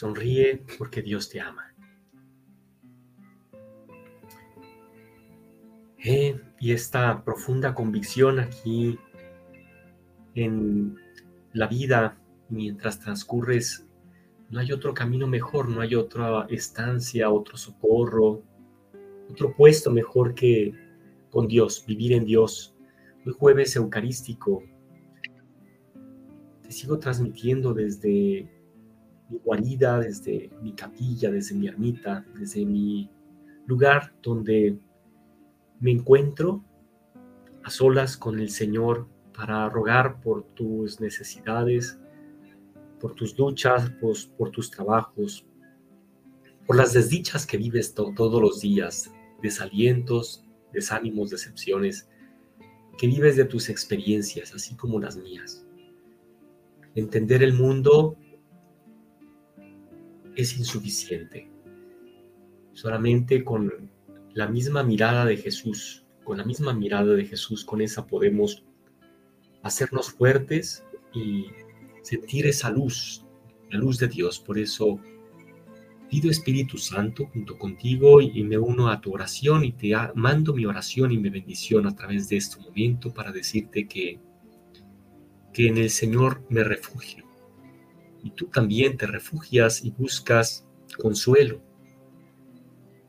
Sonríe porque Dios te ama. Eh, y esta profunda convicción aquí en la vida, mientras transcurres, no hay otro camino mejor, no hay otra estancia, otro socorro, otro puesto mejor que con Dios, vivir en Dios. Hoy jueves eucarístico, te sigo transmitiendo desde mi guarida, desde mi capilla, desde mi ermita, desde mi lugar donde me encuentro a solas con el Señor para rogar por tus necesidades, por tus luchas, por, tus trabajos, por las desdichas que vives todos los días, desalientos, desánimos, decepciones, que vives de tus experiencias, así como las mías. Entender el mundo es insuficiente. Solamente con la misma mirada de Jesús, con la misma mirada de Jesús, con esa podemos hacernos fuertes y sentir esa luz, la luz de Dios. Por eso pido Espíritu Santo junto contigo y me uno a tu oración y te mando mi oración y mi bendición a través de este momento para decirte que, que en el Señor me refugio y tú también te refugias y buscas consuelo,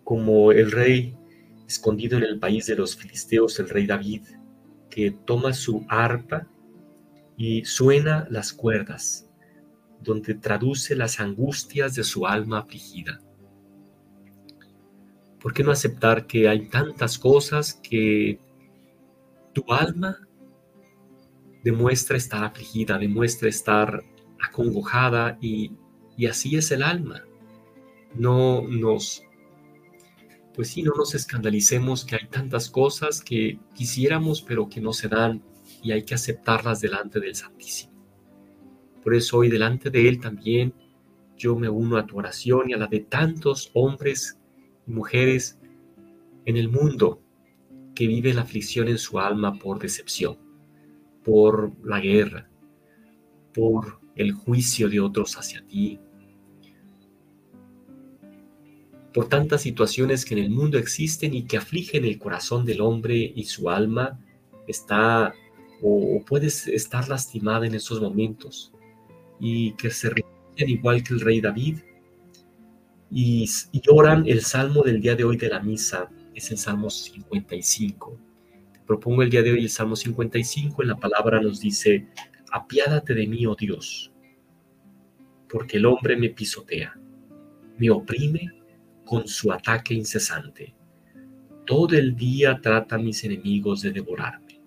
como el rey escondido en el país de los filisteos, el rey David, que toma su arpa y suena las cuerdas, donde traduce las angustias de su alma afligida. ¿Por qué no aceptar que hay tantas cosas que tu alma demuestra estar afligida, demuestra estar acongojada y, y así es el alma. No nos, pues sí, no nos escandalicemos que hay tantas cosas que quisiéramos pero que no se dan y hay que aceptarlas delante del Santísimo. Por eso hoy delante de Él también yo me uno a tu oración y a la de tantos hombres y mujeres en el mundo que vive la aflicción en su alma por decepción, por la guerra, por el juicio de otros hacia ti, por tantas situaciones que en el mundo existen y que afligen el corazón del hombre y su alma está o, puedes estar lastimada en esos momentos y que se refieren igual que el rey David y, y oran el salmo del día de hoy de la misa, es el Salmo 55. Te propongo el día de hoy el Salmo 55, en la palabra nos dice, apiádate de mí, oh Dios, porque el hombre me pisotea, me oprime con su ataque incesante. Todo el día trata mis enemigos de devorarme.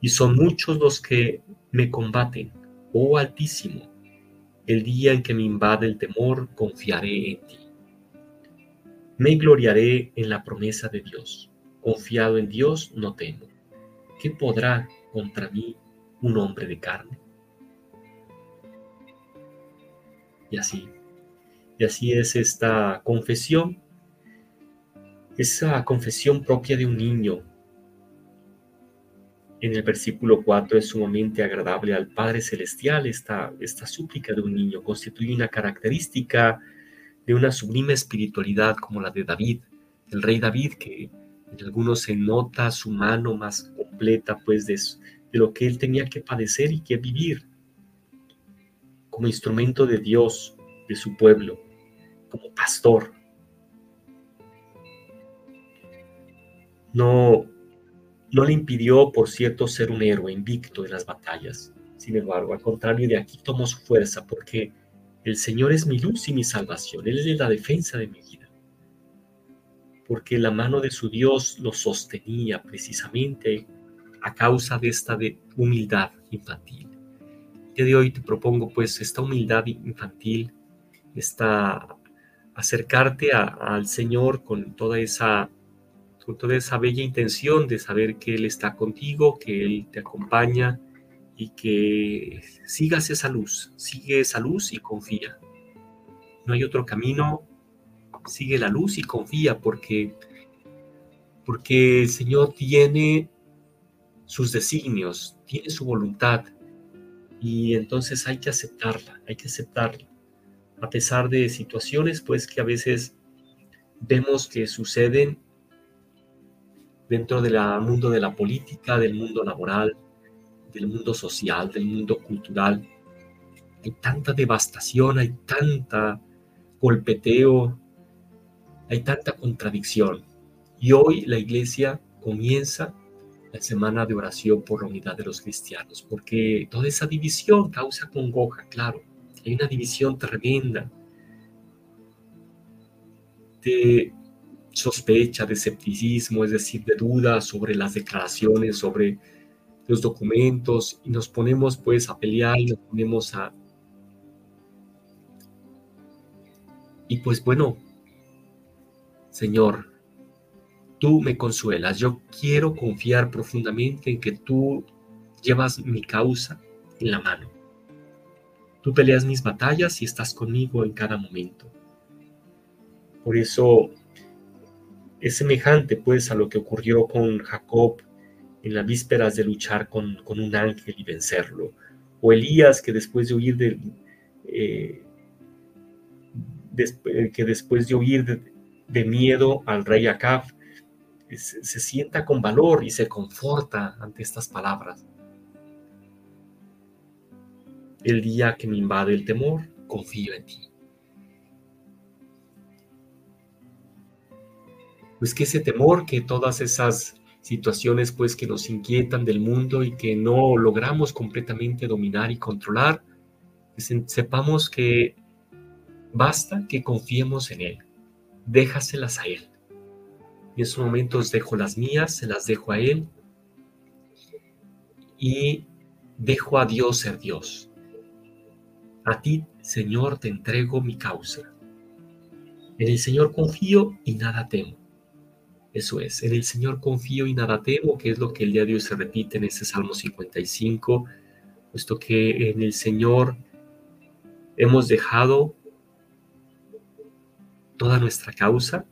Y son muchos los que me combaten, oh Altísimo. El día en que me invade el temor, confiaré en ti. Me gloriaré en la promesa de Dios. Confiado en Dios, no temo. ¿Qué podrá contra mí un hombre de carne. Y así, y así es esta confesión, esa confesión propia de un niño. En el versículo 4 es sumamente agradable al Padre Celestial. Esta, esta súplica de un niño constituye una característica de una sublime espiritualidad como la de David, el rey David, que en algunos se nota su mano más completa, pues de, lo que él tenía que padecer y que vivir como instrumento de Dios, de su pueblo, como pastor. No, no le impidió, por cierto, ser un héroe invicto en las batallas. Sin embargo, al contrario, de aquí tomó su fuerza porque el Señor es mi luz y mi salvación. Él es la defensa de mi vida. Porque la mano de su Dios lo sostenía precisamente a causa de esta humildad infantil. El de hoy te propongo pues esta humildad infantil, esta acercarte al Señor con toda esa con toda esa bella intención de saber que Él está contigo, que Él te acompaña y que sigas esa luz, sigue esa luz y confía. No hay otro camino, sigue la luz y confía porque porque el Señor tiene sus designios, tiene su voluntad y entonces hay que aceptarla, hay que aceptarla. A pesar de situaciones pues que a veces vemos que suceden dentro del mundo de la política, del mundo laboral, del mundo social, del mundo cultural. Hay tanta devastación, hay tanta golpeteo, hay tanta contradicción. Y hoy la iglesia comienza la semana de oración por la unidad de los cristianos, porque toda esa división causa congoja, claro. Hay una división tremenda de sospecha, de escepticismo, es decir, de duda sobre las declaraciones, sobre los documentos, y nos ponemos pues a pelear y nos ponemos a... Y pues bueno, Señor, tú me consuelas. Yo quiero confiar profundamente en que tú llevas mi causa en la mano. Tú peleas mis batallas y estás conmigo en cada momento. Por eso es semejante pues a lo que ocurrió con Jacob en las vísperas de luchar con, un ángel y vencerlo. O Elías que después de huir de, eh, que después de huir de miedo al rey Acab, se, sienta con valor y se conforta ante estas palabras. El día que me invade el temor, confío en ti. Pues que ese temor, que todas esas situaciones pues que nos inquietan del mundo y que no logramos completamente dominar y controlar, pues, sepamos que basta que confiemos en Él. Déjaselas a Él. En esos momentos dejo las mías, se las dejo a Él y dejo a Dios ser Dios. A ti, Señor, te entrego mi causa. En el Señor confío y nada temo. Eso es, en el Señor confío y nada temo, que es lo que el día de hoy se repite en ese Salmo 55, puesto que en el Señor hemos dejado toda nuestra causa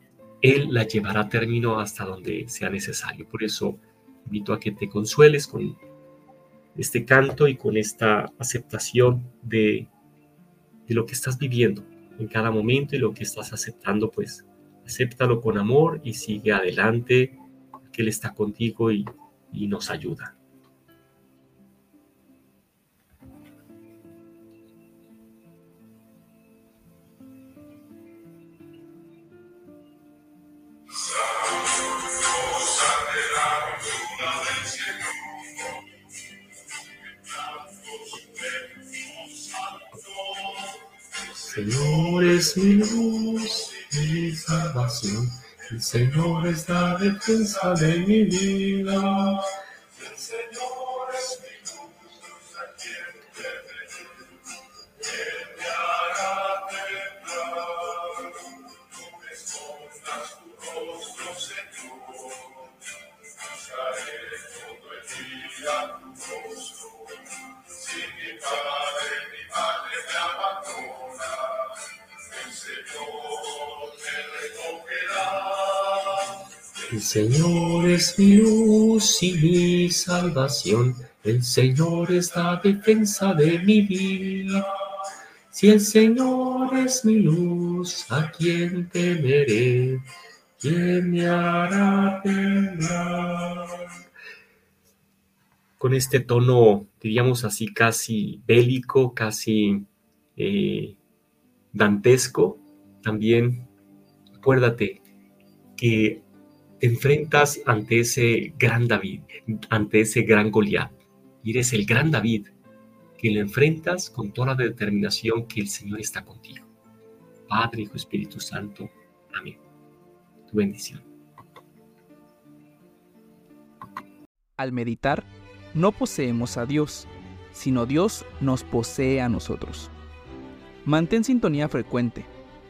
él la llevará a término hasta donde sea necesario. Por eso invito a que te consueles con este canto y con esta aceptación de, de lo que estás viviendo en cada momento y lo que estás aceptando, pues acéptalo con amor y sigue adelante, que Él está contigo y, y nos ayuda. Señor es mi luz, mi salvación. El Señor es la defensa de mi vida. El Señor es mi luz y mi salvación. El Señor es la defensa de mi vida. Si el Señor es mi luz, ¿a quién temeré? ¿Quién me hará temblar? Con este tono, diríamos así, casi bélico, casi eh, dantesco, también acuérdate que te enfrentas ante ese gran David, ante ese gran Goliat. Y eres el gran David que le enfrentas con toda la determinación que el Señor está contigo. Padre, Hijo, Espíritu Santo. Amén. Tu bendición. Al meditar, no poseemos a Dios, sino Dios nos posee a nosotros. Mantén sintonía frecuente,